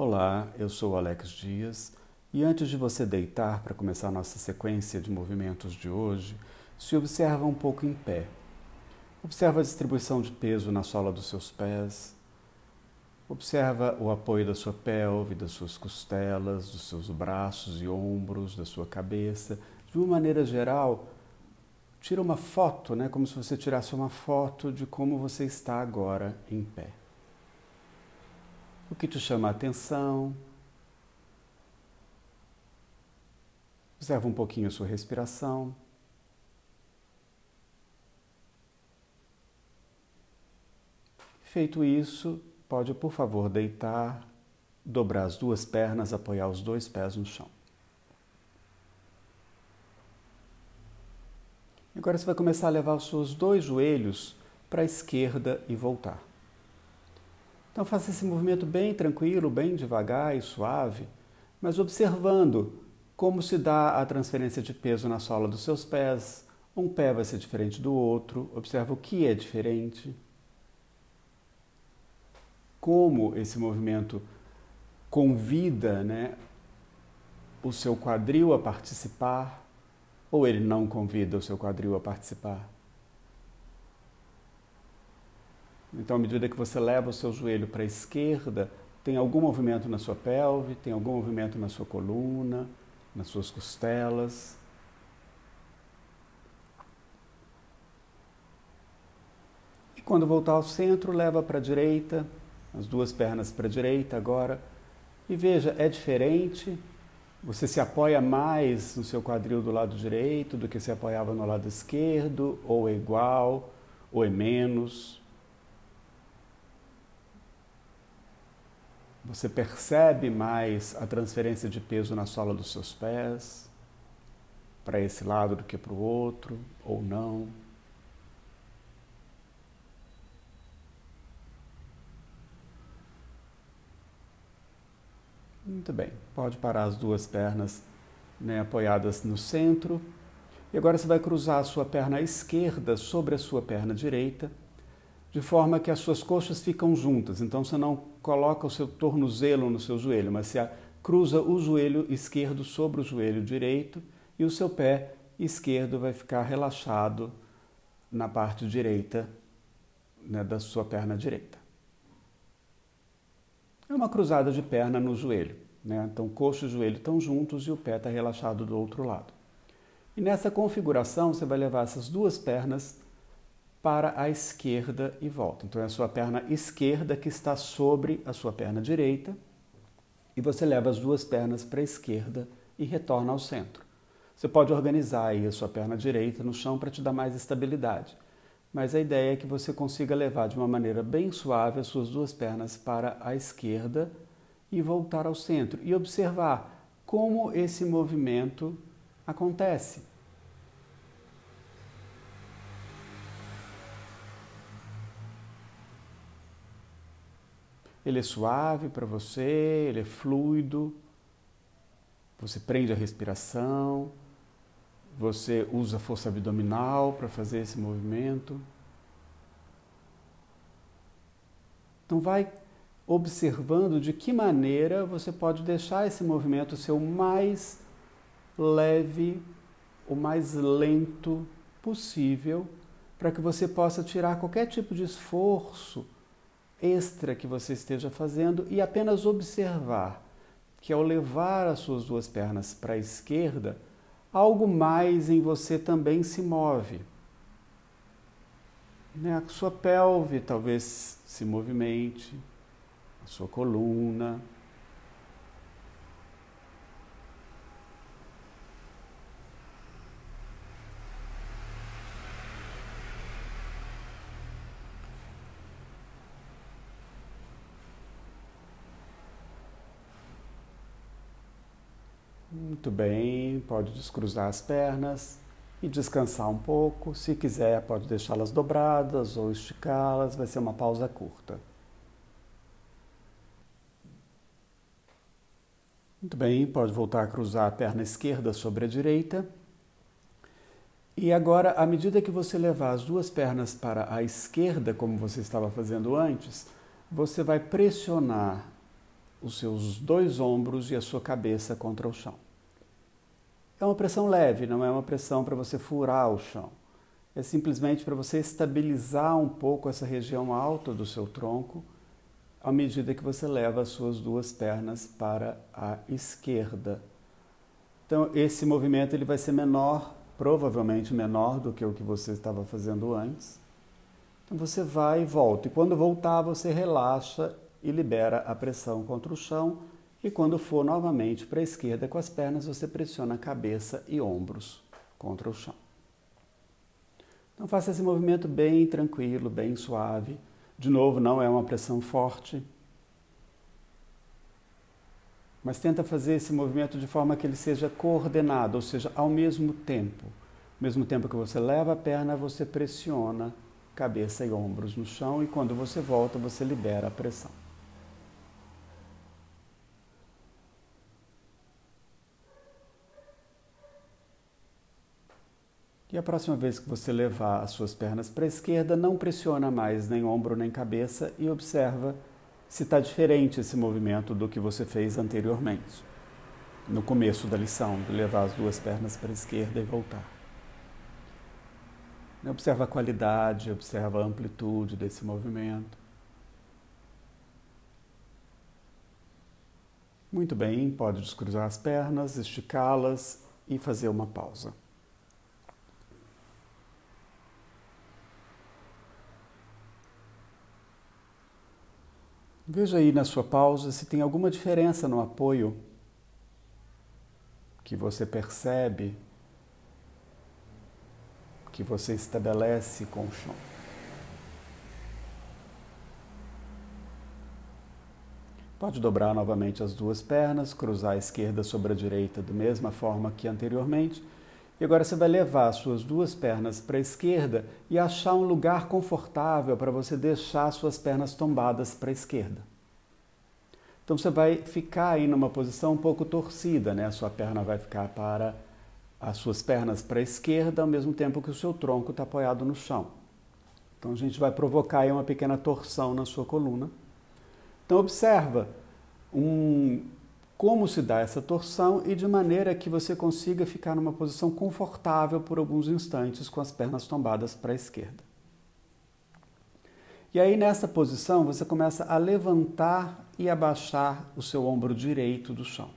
Olá, eu sou Alex Dias e antes de você deitar para começar a nossa sequência de movimentos de hoje, se observa um pouco em pé. Observa a distribuição de peso na sola dos seus pés. Observa o apoio da sua pelve, das suas costelas, dos seus braços e ombros, da sua cabeça. De uma maneira geral, tira uma foto, né, como se você tirasse uma foto de como você está agora em pé o que te chama a atenção. Observa um pouquinho a sua respiração. Feito isso, pode, por favor, deitar, dobrar as duas pernas, apoiar os dois pés no chão. Agora você vai começar a levar os seus dois joelhos para a esquerda e voltar. Então faça esse movimento bem tranquilo, bem devagar e suave, mas observando como se dá a transferência de peso na sola dos seus pés. Um pé vai ser diferente do outro, observa o que é diferente. Como esse movimento convida né, o seu quadril a participar, ou ele não convida o seu quadril a participar. Então, à medida que você leva o seu joelho para a esquerda, tem algum movimento na sua pelve, tem algum movimento na sua coluna, nas suas costelas. E quando voltar ao centro, leva para a direita, as duas pernas para a direita agora. E veja, é diferente. Você se apoia mais no seu quadril do lado direito do que se apoiava no lado esquerdo, ou é igual, ou é menos. Você percebe mais a transferência de peso na sola dos seus pés, para esse lado do que para o outro, ou não. Muito bem, pode parar as duas pernas né, apoiadas no centro. E agora você vai cruzar a sua perna esquerda sobre a sua perna direita de forma que as suas coxas ficam juntas. Então você não coloca o seu tornozelo no seu joelho, mas você cruza o joelho esquerdo sobre o joelho direito e o seu pé esquerdo vai ficar relaxado na parte direita né, da sua perna direita. É uma cruzada de perna no joelho. Né? Então, coxa e joelho estão juntos e o pé está relaxado do outro lado. E nessa configuração, você vai levar essas duas pernas para a esquerda e volta. Então é a sua perna esquerda que está sobre a sua perna direita e você leva as duas pernas para a esquerda e retorna ao centro. Você pode organizar aí a sua perna direita no chão para te dar mais estabilidade, mas a ideia é que você consiga levar de uma maneira bem suave as suas duas pernas para a esquerda e voltar ao centro e observar como esse movimento acontece. Ele é suave para você, ele é fluido, você prende a respiração, você usa força abdominal para fazer esse movimento. Então vai observando de que maneira você pode deixar esse movimento ser o mais leve, o mais lento possível, para que você possa tirar qualquer tipo de esforço extra que você esteja fazendo e apenas observar que ao levar as suas duas pernas para a esquerda, algo mais em você também se move. Né? A sua pelve talvez se movimente, a sua coluna, Muito bem, pode descruzar as pernas e descansar um pouco. Se quiser, pode deixá-las dobradas ou esticá-las, vai ser uma pausa curta. Muito bem, pode voltar a cruzar a perna esquerda sobre a direita. E agora, à medida que você levar as duas pernas para a esquerda, como você estava fazendo antes, você vai pressionar os seus dois ombros e a sua cabeça contra o chão. É uma pressão leve, não é uma pressão para você furar o chão. É simplesmente para você estabilizar um pouco essa região alta do seu tronco à medida que você leva as suas duas pernas para a esquerda. Então, esse movimento ele vai ser menor, provavelmente menor do que o que você estava fazendo antes. Então, você vai e volta. E quando voltar, você relaxa e libera a pressão contra o chão. E quando for novamente para a esquerda com as pernas, você pressiona cabeça e ombros contra o chão. Então faça esse movimento bem tranquilo, bem suave. De novo, não é uma pressão forte. Mas tenta fazer esse movimento de forma que ele seja coordenado, ou seja, ao mesmo tempo. Ao mesmo tempo que você leva a perna, você pressiona cabeça e ombros no chão e quando você volta, você libera a pressão. E a próxima vez que você levar as suas pernas para a esquerda, não pressiona mais nem ombro nem cabeça e observa se está diferente esse movimento do que você fez anteriormente, no começo da lição, de levar as duas pernas para a esquerda e voltar. Observa a qualidade, observa a amplitude desse movimento. Muito bem, pode descruzar as pernas, esticá-las e fazer uma pausa. Veja aí na sua pausa se tem alguma diferença no apoio que você percebe, que você estabelece com o chão. Pode dobrar novamente as duas pernas, cruzar a esquerda sobre a direita da mesma forma que anteriormente e agora você vai levar as suas duas pernas para a esquerda e achar um lugar confortável para você deixar as suas pernas tombadas para a esquerda. Então você vai ficar aí numa posição um pouco torcida, né? A sua perna vai ficar para as suas pernas para a esquerda, ao mesmo tempo que o seu tronco está apoiado no chão. Então a gente vai provocar aí uma pequena torção na sua coluna. Então observa um como se dá essa torção e de maneira que você consiga ficar numa posição confortável por alguns instantes com as pernas tombadas para a esquerda. E aí nessa posição você começa a levantar e abaixar o seu ombro direito do chão.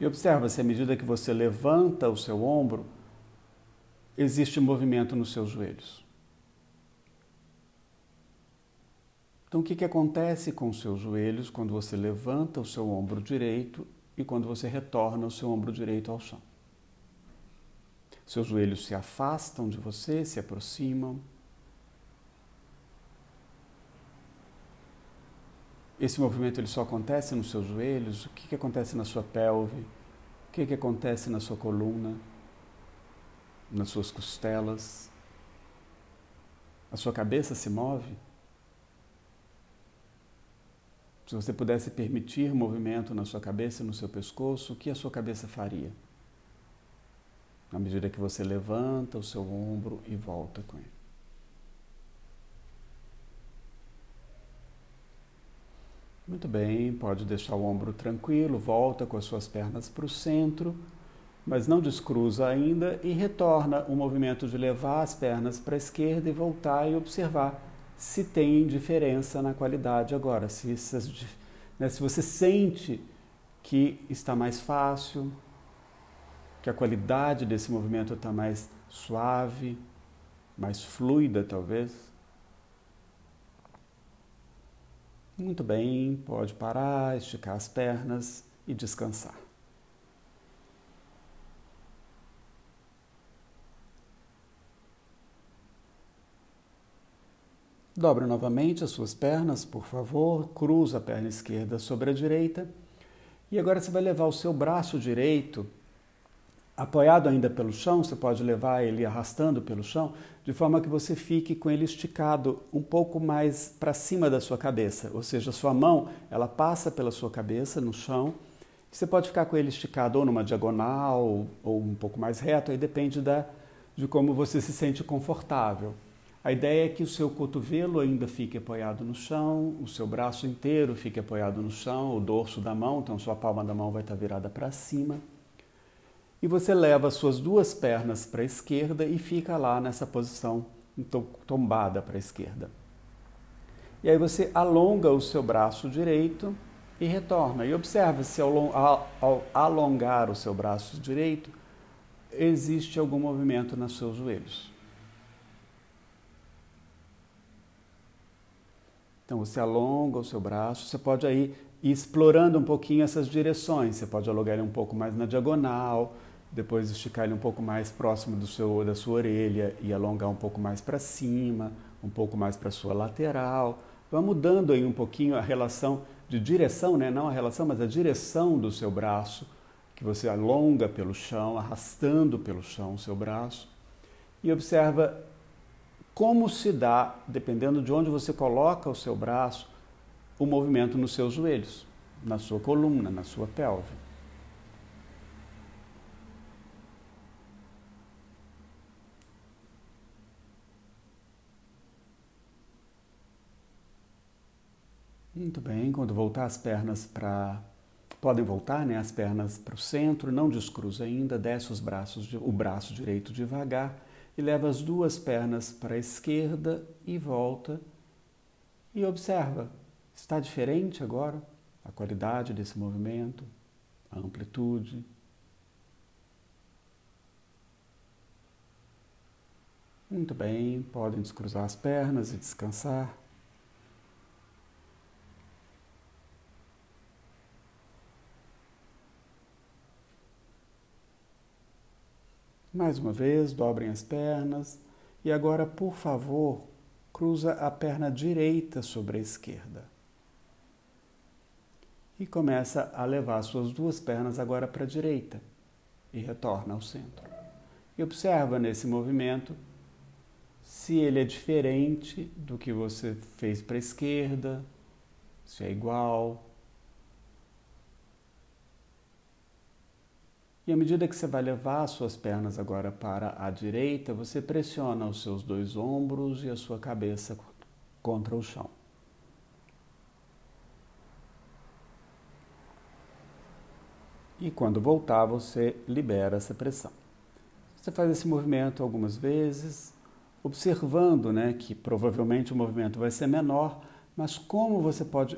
E observa se à medida que você levanta o seu ombro, existe movimento nos seus joelhos. Então, o que, que acontece com os seus joelhos quando você levanta o seu ombro direito e quando você retorna o seu ombro direito ao chão? Seus joelhos se afastam de você, se aproximam. Esse movimento ele só acontece nos seus joelhos? O que, que acontece na sua pelve? O que, que acontece na sua coluna? Nas suas costelas? A sua cabeça se move? Se você pudesse permitir movimento na sua cabeça no seu pescoço, o que a sua cabeça faria? Na medida que você levanta o seu ombro e volta com ele. Muito bem, pode deixar o ombro tranquilo, volta com as suas pernas para o centro, mas não descruza ainda e retorna o movimento de levar as pernas para a esquerda e voltar e observar se tem diferença na qualidade agora, se, né, se você sente que está mais fácil, que a qualidade desse movimento está mais suave, mais fluida talvez. Muito bem, pode parar, esticar as pernas e descansar. Dobre novamente as suas pernas, por favor. Cruza a perna esquerda sobre a direita. E agora você vai levar o seu braço direito, apoiado ainda pelo chão, você pode levar ele arrastando pelo chão, de forma que você fique com ele esticado um pouco mais para cima da sua cabeça. Ou seja, sua mão, ela passa pela sua cabeça no chão. Você pode ficar com ele esticado ou numa diagonal ou um pouco mais reto, aí depende da, de como você se sente confortável. A ideia é que o seu cotovelo ainda fique apoiado no chão, o seu braço inteiro fique apoiado no chão, o dorso da mão, então sua palma da mão vai estar virada para cima. E você leva as suas duas pernas para a esquerda e fica lá nessa posição tombada para a esquerda. E aí você alonga o seu braço direito e retorna. E observa se ao, ao alongar o seu braço direito existe algum movimento nos seus joelhos. Então você alonga o seu braço, você pode aí ir explorando um pouquinho essas direções. Você pode alongar ele um pouco mais na diagonal, depois esticar ele um pouco mais próximo do seu, da sua orelha e alongar um pouco mais para cima, um pouco mais para sua lateral. Vai mudando aí um pouquinho a relação de direção, né? não a relação, mas a direção do seu braço, que você alonga pelo chão, arrastando pelo chão o seu braço. E observa como se dá, dependendo de onde você coloca o seu braço, o movimento nos seus joelhos, na sua coluna, na sua pelve. Muito bem, quando voltar as pernas para. Podem voltar, né? As pernas para o centro, não descruza ainda, desce os braços, o braço direito devagar e leva as duas pernas para a esquerda e volta e observa. Está diferente agora a qualidade desse movimento, a amplitude. Muito bem, podem descruzar as pernas e descansar. Mais uma vez, dobrem as pernas e agora, por favor, cruza a perna direita sobre a esquerda. E começa a levar suas duas pernas agora para a direita e retorna ao centro. E observa nesse movimento se ele é diferente do que você fez para a esquerda, se é igual, E à medida que você vai levar as suas pernas agora para a direita, você pressiona os seus dois ombros e a sua cabeça contra o chão. E quando voltar, você libera essa pressão. Você faz esse movimento algumas vezes, observando né, que provavelmente o movimento vai ser menor, mas como você pode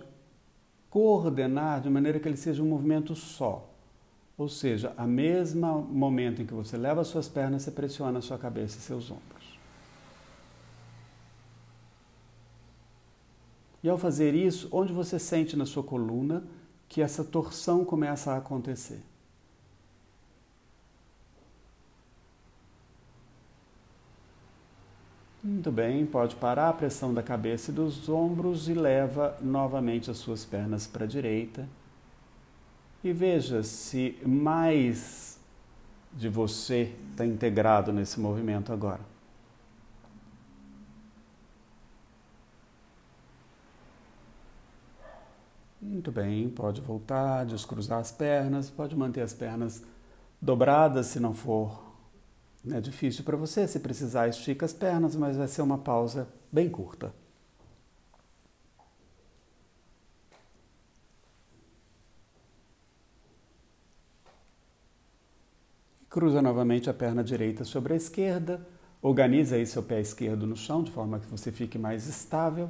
coordenar de maneira que ele seja um movimento só. Ou seja, a mesmo momento em que você leva as suas pernas, você pressiona a sua cabeça e seus ombros. E ao fazer isso, onde você sente na sua coluna que essa torção começa a acontecer? Muito bem, pode parar a pressão da cabeça e dos ombros e leva novamente as suas pernas para a direita e veja se mais de você está integrado nesse movimento agora. Muito bem, pode voltar, descruzar as pernas, pode manter as pernas dobradas se não for né, difícil para você. Se precisar, estica as pernas, mas vai ser uma pausa bem curta. Cruza novamente a perna direita sobre a esquerda, organiza aí seu pé esquerdo no chão, de forma que você fique mais estável.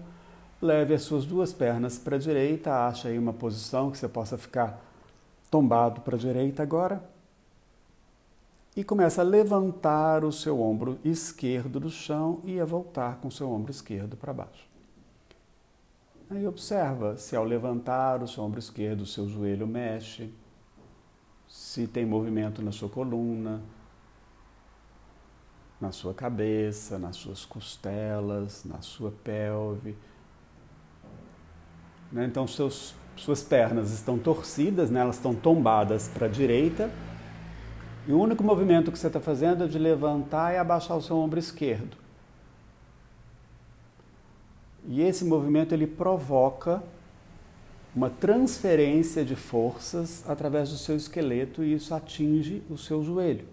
Leve as suas duas pernas para a direita, acha aí uma posição que você possa ficar tombado para a direita agora. E começa a levantar o seu ombro esquerdo do chão e a voltar com o seu ombro esquerdo para baixo. Aí observa se ao levantar o seu ombro esquerdo, o seu joelho mexe, se tem movimento na sua coluna, na sua cabeça, nas suas costelas, na sua pelve. Né? Então, seus, suas pernas estão torcidas, né? elas estão tombadas para a direita. E o único movimento que você está fazendo é de levantar e abaixar o seu ombro esquerdo. E esse movimento ele provoca uma transferência de forças através do seu esqueleto e isso atinge o seu joelho.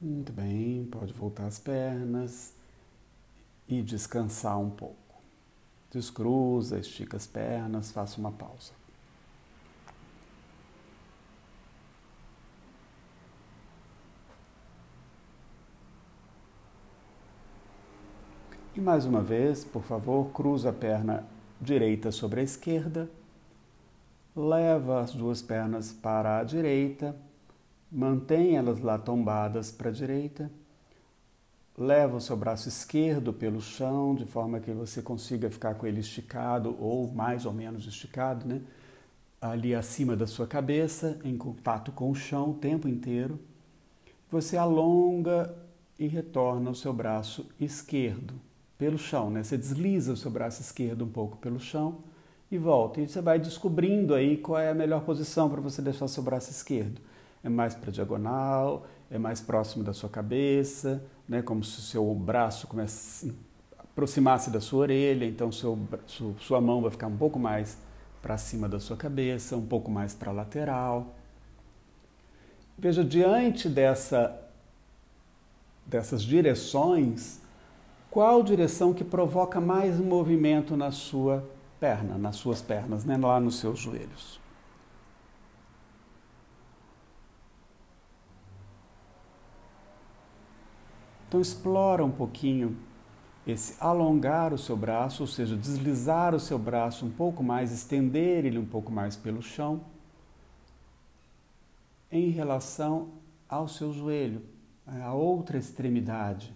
Muito bem, pode voltar as pernas e descansar um pouco. Descruza, estica as pernas, faça uma pausa. E mais uma vez, por favor, cruza a perna direita sobre a esquerda, leva as duas pernas para a direita, mantém elas lá tombadas para a direita, leva o seu braço esquerdo pelo chão, de forma que você consiga ficar com ele esticado ou mais ou menos esticado, né? ali acima da sua cabeça, em contato com o chão o tempo inteiro. Você alonga e retorna o seu braço esquerdo pelo chão, né? Você desliza o seu braço esquerdo um pouco pelo chão e volta. E você vai descobrindo aí qual é a melhor posição para você deixar o seu braço esquerdo. É mais para diagonal, é mais próximo da sua cabeça, né? Como se o seu braço começasse aproximasse da sua orelha, então seu, sua mão vai ficar um pouco mais para cima da sua cabeça, um pouco mais para a lateral. Veja, diante dessa, dessas direções, qual direção que provoca mais movimento na sua perna, nas suas pernas, né? lá nos seus joelhos. Então explora um pouquinho esse alongar o seu braço, ou seja, deslizar o seu braço um pouco mais, estender ele um pouco mais pelo chão, em relação ao seu joelho, a outra extremidade.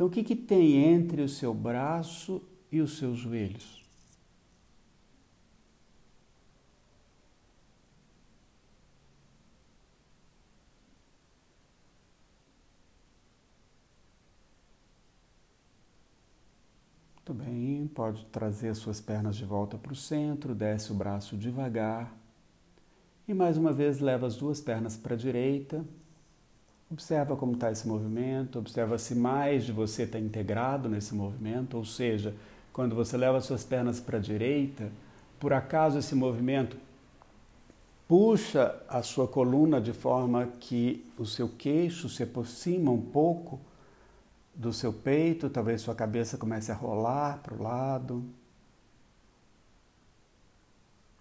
Então, o que, que tem entre o seu braço e os seus joelhos? Muito bem, pode trazer as suas pernas de volta para o centro, desce o braço devagar. E mais uma vez leva as duas pernas para a direita, Observa como está esse movimento, observa se mais de você está integrado nesse movimento, ou seja, quando você leva suas pernas para a direita, por acaso esse movimento puxa a sua coluna de forma que o seu queixo se aproxima um pouco do seu peito, talvez sua cabeça comece a rolar para o lado.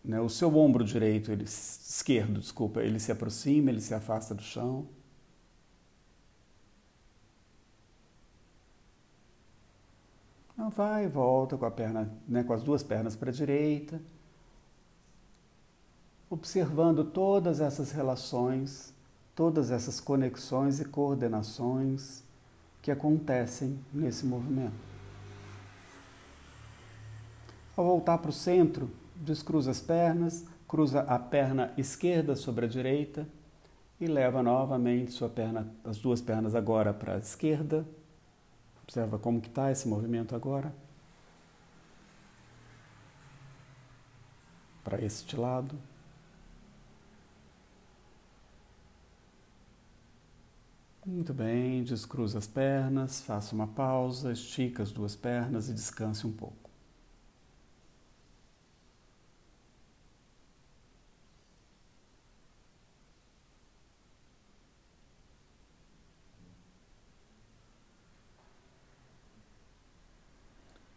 Né? O seu ombro direito, ele, esquerdo, desculpa, ele se aproxima, ele se afasta do chão. Então vai e volta com a perna, né, com as duas pernas para a direita, observando todas essas relações, todas essas conexões e coordenações que acontecem nesse movimento. Ao voltar para o centro, descruza as pernas, cruza a perna esquerda sobre a direita e leva novamente sua perna, as duas pernas agora para a esquerda Observa como que está esse movimento agora. Para este lado. Muito bem, descruza as pernas, faça uma pausa, estica as duas pernas e descanse um pouco.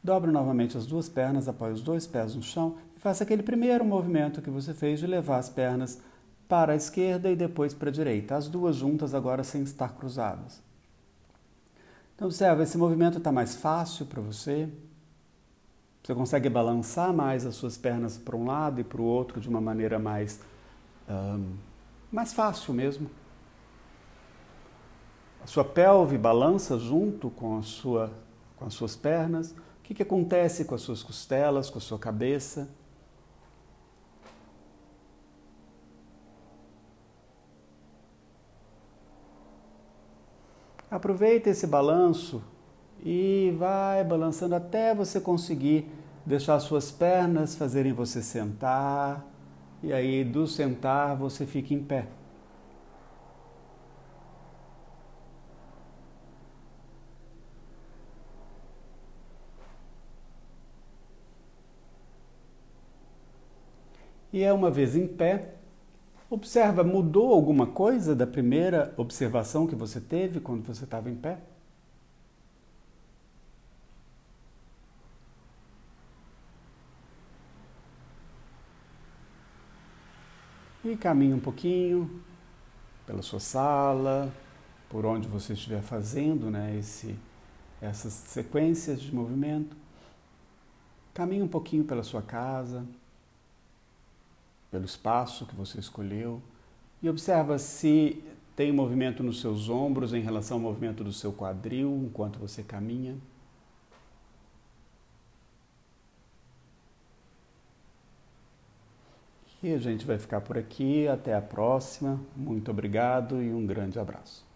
Dobre novamente as duas pernas, apoie os dois pés no chão e faça aquele primeiro movimento que você fez de levar as pernas para a esquerda e depois para a direita, as duas juntas agora sem estar cruzadas. Então, observa, esse movimento está mais fácil para você. Você consegue balançar mais as suas pernas para um lado e para o outro de uma maneira mais, um, mais fácil mesmo. A sua pelve balança junto com, a sua, com as suas pernas. O que, que acontece com as suas costelas, com a sua cabeça? Aproveita esse balanço e vai balançando até você conseguir deixar suas pernas fazerem você sentar. E aí, do sentar, você fica em pé. E é uma vez em pé, Observa, mudou alguma coisa da primeira observação que você teve quando você estava em pé? E caminhe um pouquinho pela sua sala, por onde você estiver fazendo né, esse, essas sequências de movimento. Caminhe um pouquinho pela sua casa, pelo espaço que você escolheu e observa se tem movimento nos seus ombros em relação ao movimento do seu quadril enquanto você caminha. E a gente vai ficar por aqui. Até a próxima. Muito obrigado e um grande abraço.